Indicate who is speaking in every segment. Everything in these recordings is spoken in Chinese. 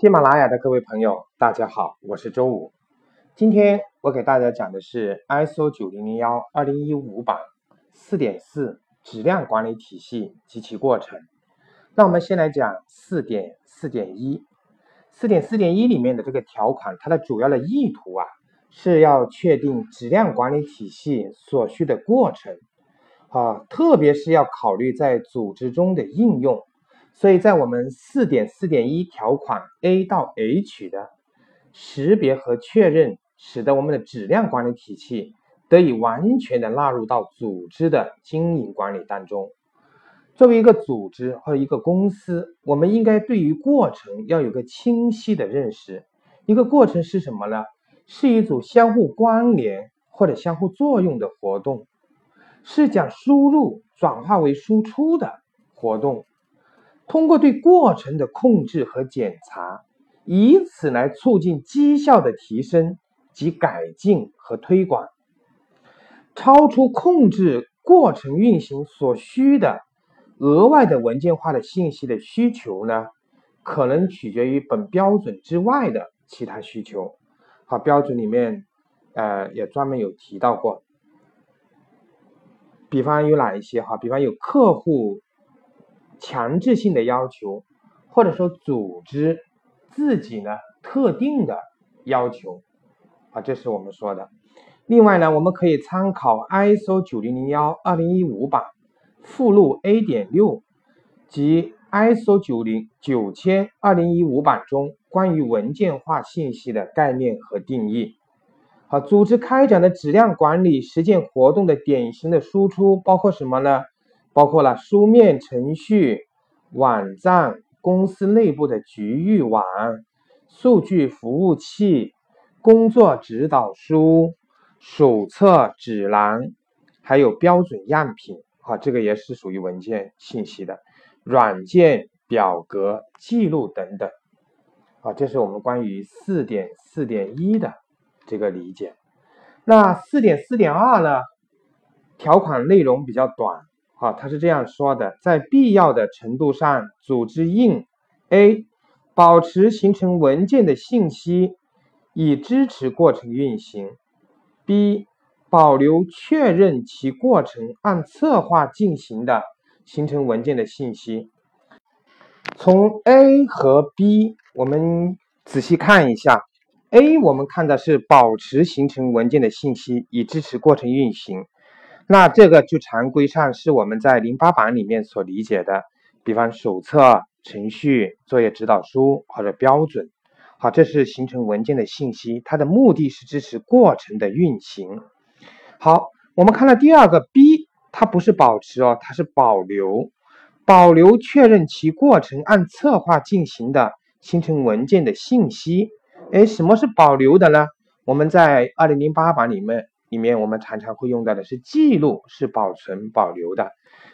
Speaker 1: 喜马拉雅的各位朋友，大家好，我是周五。今天我给大家讲的是 ISO 九零零幺二零一五版四点四质量管理体系及其过程。那我们先来讲四点四点一，四点四点一里面的这个条款，它的主要的意图啊，是要确定质量管理体系所需的过程啊，特别是要考虑在组织中的应用。所以在我们四点四点一条款 A 到 H 的识别和确认，使得我们的质量管理体系得以完全的纳入到组织的经营管理当中。作为一个组织或者一个公司，我们应该对于过程要有个清晰的认识。一个过程是什么呢？是一组相互关联或者相互作用的活动，是将输入转化为输出的活动。通过对过程的控制和检查，以此来促进绩效的提升及改进和推广。超出控制过程运行所需的额外的文件化的信息的需求呢，可能取决于本标准之外的其他需求。好，标准里面呃也专门有提到过，比方有哪一些哈？比方有客户。强制性的要求，或者说组织自己呢特定的要求啊，这是我们说的。另外呢，我们可以参考 ISO 九零零幺二零一五版附录 A 点六及 ISO 九零九千二零一五版中关于文件化信息的概念和定义。好，组织开展的质量管理实践活动的典型的输出包括什么呢？包括了书面程序、网站、公司内部的局域网、数据服务器、工作指导书、手册、指南，还有标准样品，啊，这个也是属于文件信息的，软件、表格、记录等等，啊，这是我们关于四点四点一的这个理解。那四点四点二呢？条款内容比较短。好，他是这样说的：在必要的程度上，组织应 a 保持形成文件的信息，以支持过程运行；b 保留确认其过程按策划进行的形成文件的信息。从 A 和 B，我们仔细看一下，A 我们看的是保持形成文件的信息，以支持过程运行。那这个就常规上是我们在零八版里面所理解的，比方手册、程序、作业指导书或者标准。好，这是形成文件的信息，它的目的是支持过程的运行。好，我们看到第二个 B，它不是保持哦，它是保留，保留确认其过程按策划进行的形成文件的信息。哎，什么是保留的呢？我们在二零零八版里面。里面我们常常会用到的是记录，是保存保留的，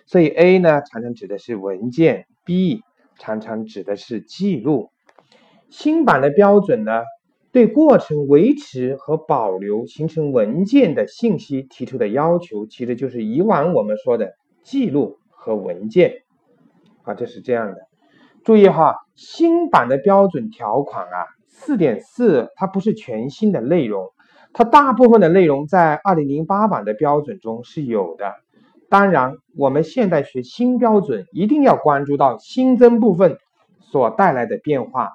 Speaker 1: 所以 A 呢常常指的是文件，B 常常指的是记录。新版的标准呢，对过程维持和保留形成文件的信息提出的要求，其实就是以往我们说的记录和文件啊，这是这样的。注意哈，新版的标准条款啊，四点四它不是全新的内容。它大部分的内容在二零零八版的标准中是有的，当然，我们现在学新标准一定要关注到新增部分所带来的变化。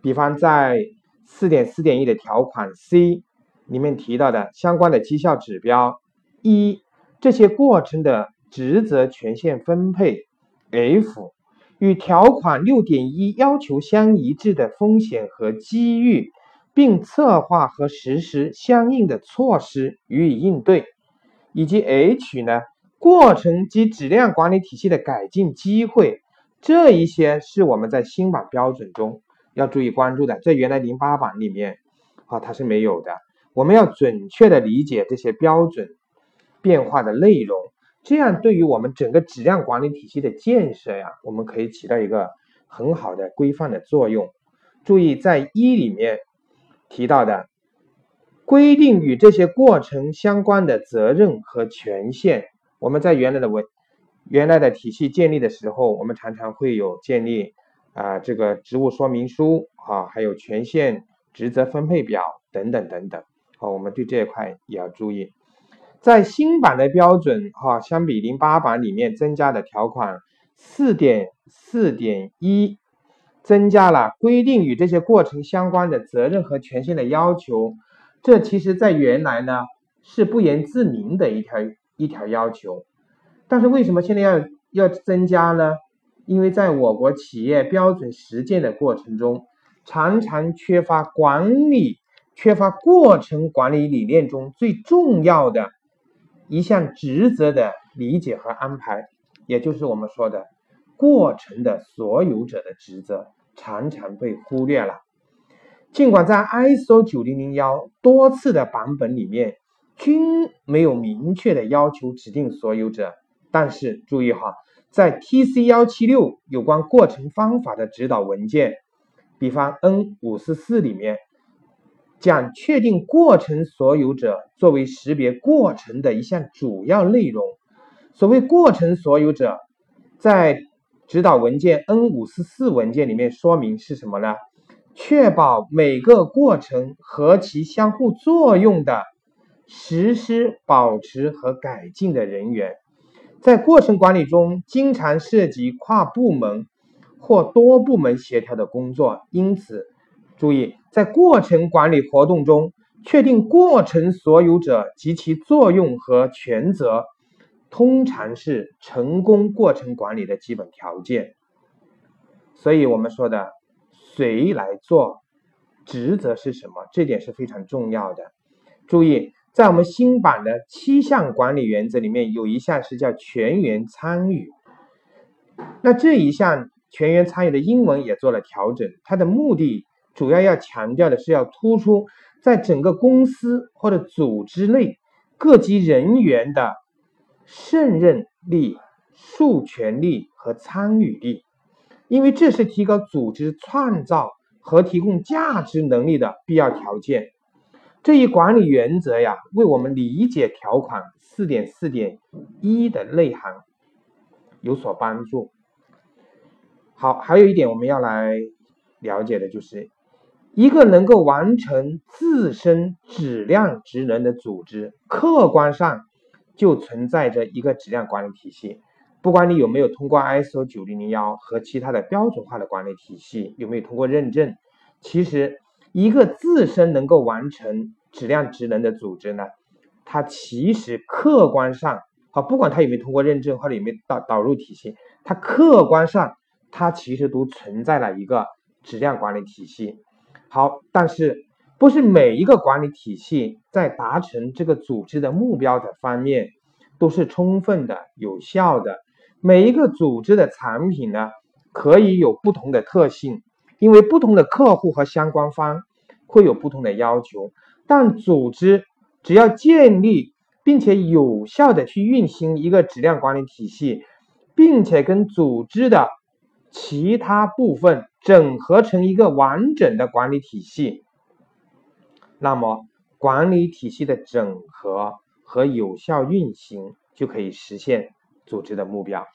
Speaker 1: 比方在四点四点一的条款 C 里面提到的相关的绩效指标一，这些过程的职责权限分配 F 与条款六点一要求相一致的风险和机遇。并策划和实施相应的措施予以应对，以及 H 呢，过程及质量管理体系的改进机会，这一些是我们在新版标准中要注意关注的，在原来零八版里面啊它是没有的。我们要准确的理解这些标准变化的内容，这样对于我们整个质量管理体系的建设呀，我们可以起到一个很好的规范的作用。注意在一里面。提到的规定与这些过程相关的责任和权限，我们在原来的文原来的体系建立的时候，我们常常会有建立啊这个职务说明书啊，还有权限职责分配表等等等等。好，我们对这一块也要注意。在新版的标准哈，相比零八版里面增加的条款四点四点一，增加了规定与这些过程相关的责任和权限的要求。这其实在原来呢是不言自明的一条一条要求，但是为什么现在要要增加呢？因为在我国企业标准实践的过程中，常常缺乏管理、缺乏过程管理理念中最重要的。一项职责的理解和安排，也就是我们说的过程的所有者的职责，常常被忽略了。尽管在 ISO 九零零幺多次的版本里面均没有明确的要求指定所有者，但是注意哈，在 TC 幺七六有关过程方法的指导文件，比方 N 五四四里面。将确定过程所有者作为识别过程的一项主要内容。所谓过程所有者，在指导文件 N 五四四文件里面说明是什么呢？确保每个过程和其相互作用的实施、保持和改进的人员。在过程管理中，经常涉及跨部门或多部门协调的工作，因此。注意，在过程管理活动中，确定过程所有者及其作用和权责，通常是成功过程管理的基本条件。所以，我们说的谁来做，职责是什么，这点是非常重要的。注意，在我们新版的七项管理原则里面，有一项是叫全员参与。那这一项全员参与的英文也做了调整，它的目的。主要要强调的是要突出在整个公司或者组织内各级人员的胜任力、授权力和参与力，因为这是提高组织创造和提供价值能力的必要条件。这一管理原则呀，为我们理解条款四点四点一的内涵有所帮助。好，还有一点我们要来了解的就是。一个能够完成自身质量职能的组织，客观上就存在着一个质量管理体系。不管你有没有通过 ISO 九零零幺和其他的标准化的管理体系，有没有通过认证，其实一个自身能够完成质量职能的组织呢，它其实客观上，好，不管它有没有通过认证或者有没有导导入体系，它客观上它其实都存在了一个质量管理体系。好，但是不是每一个管理体系在达成这个组织的目标的方面都是充分的、有效的。每一个组织的产品呢，可以有不同的特性，因为不同的客户和相关方会有不同的要求。但组织只要建立并且有效的去运行一个质量管理体系，并且跟组织的其他部分。整合成一个完整的管理体系，那么管理体系的整合和有效运行就可以实现组织的目标。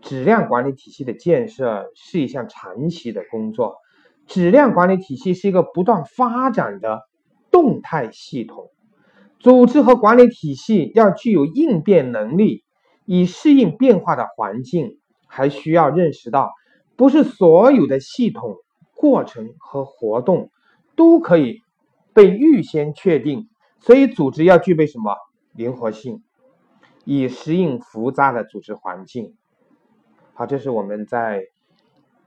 Speaker 1: 质量管理体系的建设是一项长期的工作，质量管理体系是一个不断发展的动态系统。组织和管理体系要具有应变能力，以适应变化的环境，还需要认识到。不是所有的系统、过程和活动都可以被预先确定，所以组织要具备什么灵活性，以适应复杂的组织环境。好，这是我们在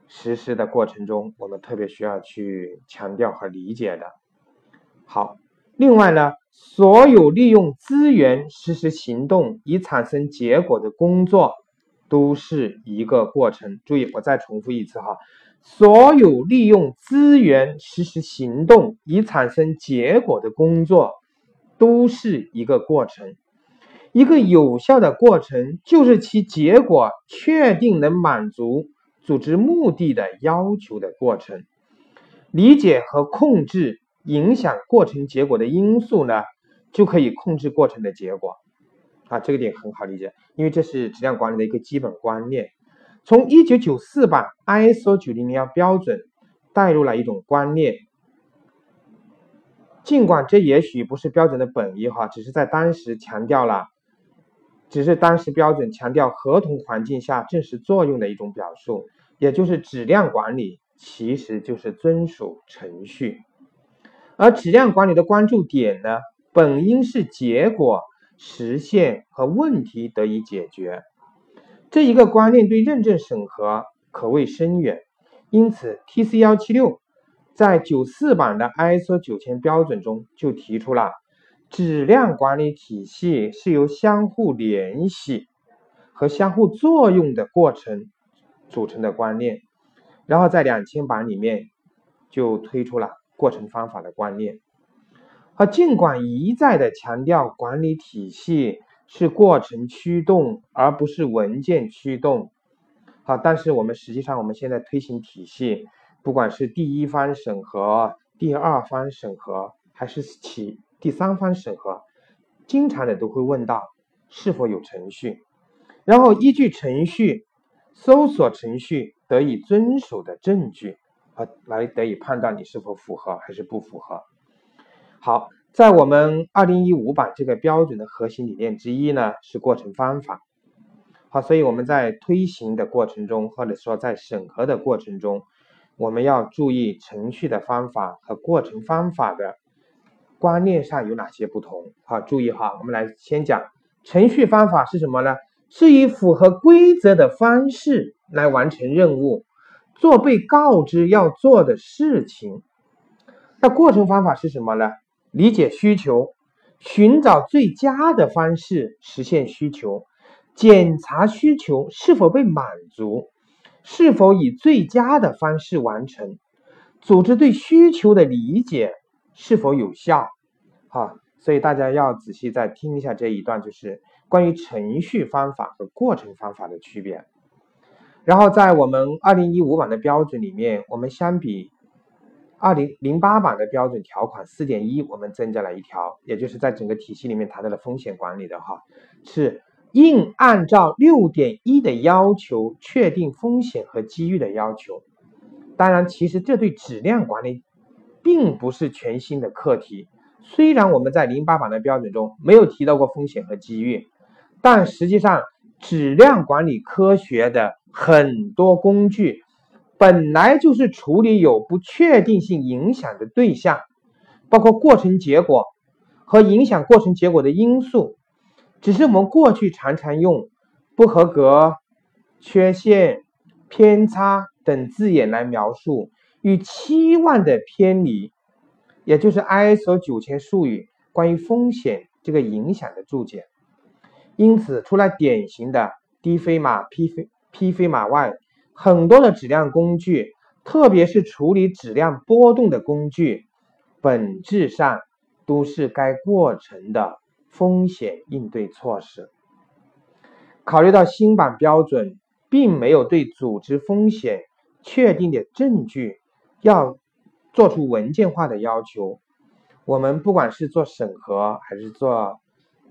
Speaker 1: 实施的过程中，我们特别需要去强调和理解的。好，另外呢，所有利用资源实施行动以产生结果的工作。都是一个过程。注意，我再重复一次哈，所有利用资源实施行动以产生结果的工作，都是一个过程。一个有效的过程，就是其结果确定能满足组织目的的要求的过程。理解和控制影响过程结果的因素呢，就可以控制过程的结果。啊，这个点很好理解，因为这是质量管理的一个基本观念。从一九九四版 ISO 九零零幺标准带入了一种观念，尽管这也许不是标准的本意哈，只是在当时强调了，只是当时标准强调合同环境下正式作用的一种表述，也就是质量管理其实就是遵守程序，而质量管理的关注点呢，本应是结果实现和问题得以解决。这一个观念对认证审核可谓深远，因此 TC 幺七六在九四版的 ISO 九千标准中就提出了质量管理体系是由相互联系和相互作用的过程组成的观念，然后在两千版里面就推出了过程方法的观念，而尽管一再的强调管理体系。是过程驱动，而不是文件驱动。好，但是我们实际上我们现在推行体系，不管是第一方审核、第二方审核，还是起第三方审核，经常的都会问到是否有程序，然后依据程序搜索程序得以遵守的证据，啊，来得以判断你是否符合还是不符合。好。在我们二零一五版这个标准的核心理念之一呢，是过程方法。好，所以我们在推行的过程中，或者说在审核的过程中，我们要注意程序的方法和过程方法的观念上有哪些不同。好，注意哈，我们来先讲程序方法是什么呢？是以符合规则的方式来完成任务，做被告知要做的事情。那过程方法是什么呢？理解需求，寻找最佳的方式实现需求，检查需求是否被满足，是否以最佳的方式完成，组织对需求的理解是否有效。好，所以大家要仔细再听一下这一段，就是关于程序方法和过程方法的区别。然后在我们二零一五版的标准里面，我们相比。二零零八版的标准条款四点一，我们增加了一条，也就是在整个体系里面谈到了风险管理的哈，是应按照六点一的要求确定风险和机遇的要求。当然，其实这对质量管理并不是全新的课题。虽然我们在零八版的标准中没有提到过风险和机遇，但实际上质量管理科学的很多工具。本来就是处理有不确定性影响的对象，包括过程结果和影响过程结果的因素。只是我们过去常常用不合格、缺陷、偏差等字眼来描述与期望的偏离，也就是 ISO 九千术语关于风险这个影响的注解。因此，出来典型的低飞马、P 飞 P 飞马外。很多的质量工具，特别是处理质量波动的工具，本质上都是该过程的风险应对措施。考虑到新版标准并没有对组织风险确定的证据要做出文件化的要求，我们不管是做审核还是做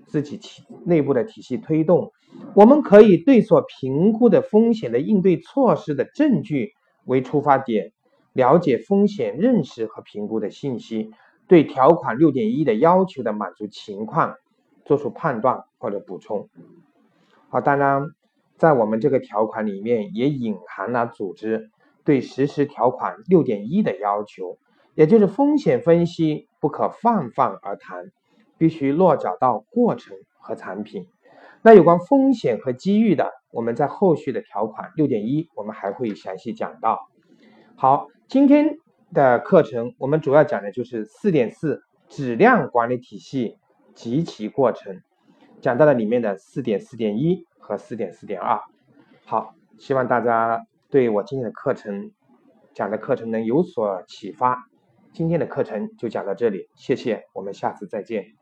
Speaker 1: 自己体内部的体系推动。我们可以对所评估的风险的应对措施的证据为出发点，了解风险认识和评估的信息，对条款六点一的要求的满足情况做出判断或者补充。好，当然，在我们这个条款里面也隐含了组织对实施条款六点一的要求，也就是风险分析不可泛泛而谈，必须落脚到过程和产品。那有关风险和机遇的，我们在后续的条款六点一，我们还会详细讲到。好，今天的课程我们主要讲的就是四点四质量管理体系及其过程，讲到了里面的四点四点一和四点四点二。好，希望大家对我今天的课程讲的课程能有所启发。今天的课程就讲到这里，谢谢，我们下次再见。